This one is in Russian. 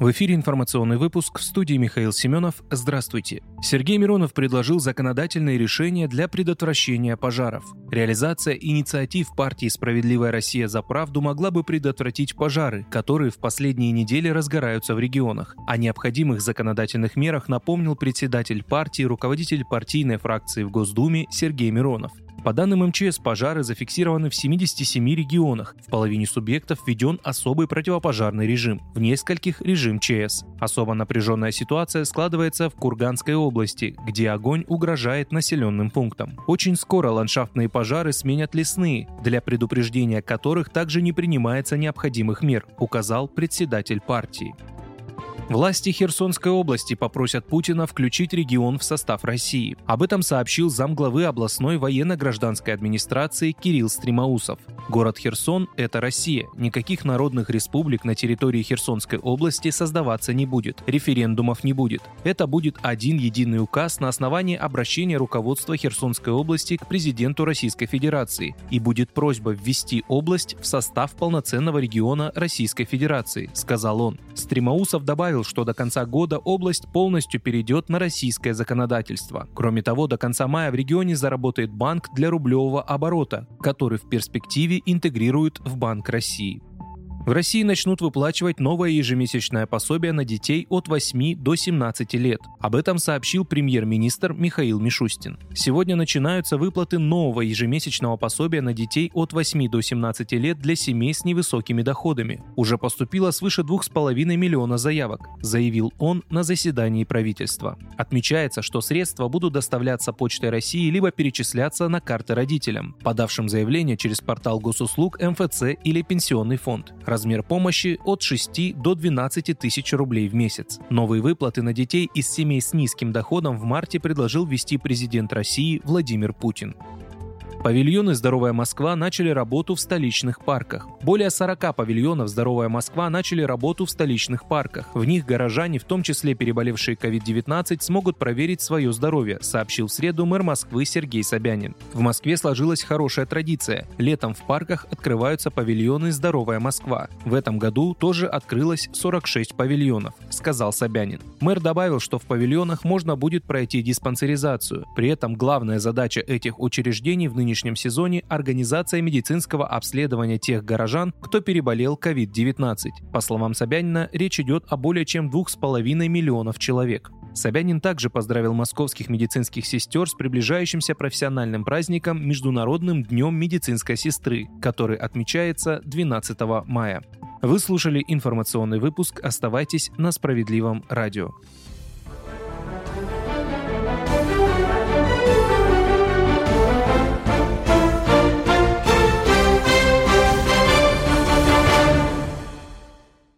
В эфире информационный выпуск в студии Михаил Семенов. Здравствуйте. Сергей Миронов предложил законодательные решения для предотвращения пожаров. Реализация инициатив партии «Справедливая Россия за правду» могла бы предотвратить пожары, которые в последние недели разгораются в регионах. О необходимых законодательных мерах напомнил председатель партии, руководитель партийной фракции в Госдуме Сергей Миронов. По данным МЧС, пожары зафиксированы в 77 регионах. В половине субъектов введен особый противопожарный режим, в нескольких – режим ЧС. Особо напряженная ситуация складывается в Курганской области, где огонь угрожает населенным пунктам. Очень скоро ландшафтные пожары сменят лесные, для предупреждения которых также не принимается необходимых мер, указал председатель партии. Власти Херсонской области попросят Путина включить регион в состав России. Об этом сообщил замглавы областной военно-гражданской администрации Кирилл Стримаусов. Город Херсон – это Россия. Никаких народных республик на территории Херсонской области создаваться не будет. Референдумов не будет. Это будет один единый указ на основании обращения руководства Херсонской области к президенту Российской Федерации. И будет просьба ввести область в состав полноценного региона Российской Федерации, сказал он. Стримаусов добавил, заявил, что до конца года область полностью перейдет на российское законодательство. Кроме того, до конца мая в регионе заработает банк для рублевого оборота, который в перспективе интегрируют в Банк России. В России начнут выплачивать новое ежемесячное пособие на детей от 8 до 17 лет. Об этом сообщил премьер-министр Михаил Мишустин. Сегодня начинаются выплаты нового ежемесячного пособия на детей от 8 до 17 лет для семей с невысокими доходами. Уже поступило свыше 2,5 миллиона заявок, заявил он на заседании правительства. Отмечается, что средства будут доставляться Почтой России либо перечисляться на карты родителям, подавшим заявление через портал госуслуг МФЦ или пенсионный фонд. Размер помощи от 6 до 12 тысяч рублей в месяц. Новые выплаты на детей из семей с низким доходом в марте предложил ввести президент России Владимир Путин. Павильоны «Здоровая Москва» начали работу в столичных парках. Более 40 павильонов «Здоровая Москва» начали работу в столичных парках. В них горожане, в том числе переболевшие COVID-19, смогут проверить свое здоровье, сообщил в среду мэр Москвы Сергей Собянин. В Москве сложилась хорошая традиция. Летом в парках открываются павильоны «Здоровая Москва». В этом году тоже открылось 46 павильонов, сказал Собянин. Мэр добавил, что в павильонах можно будет пройти диспансеризацию. При этом главная задача этих учреждений в нынешнем нынешнем сезоне организация медицинского обследования тех горожан, кто переболел COVID-19. По словам Собянина, речь идет о более чем 2,5 миллионов человек. Собянин также поздравил московских медицинских сестер с приближающимся профессиональным праздником Международным днем медицинской сестры, который отмечается 12 мая. Вы слушали информационный выпуск. Оставайтесь на справедливом радио.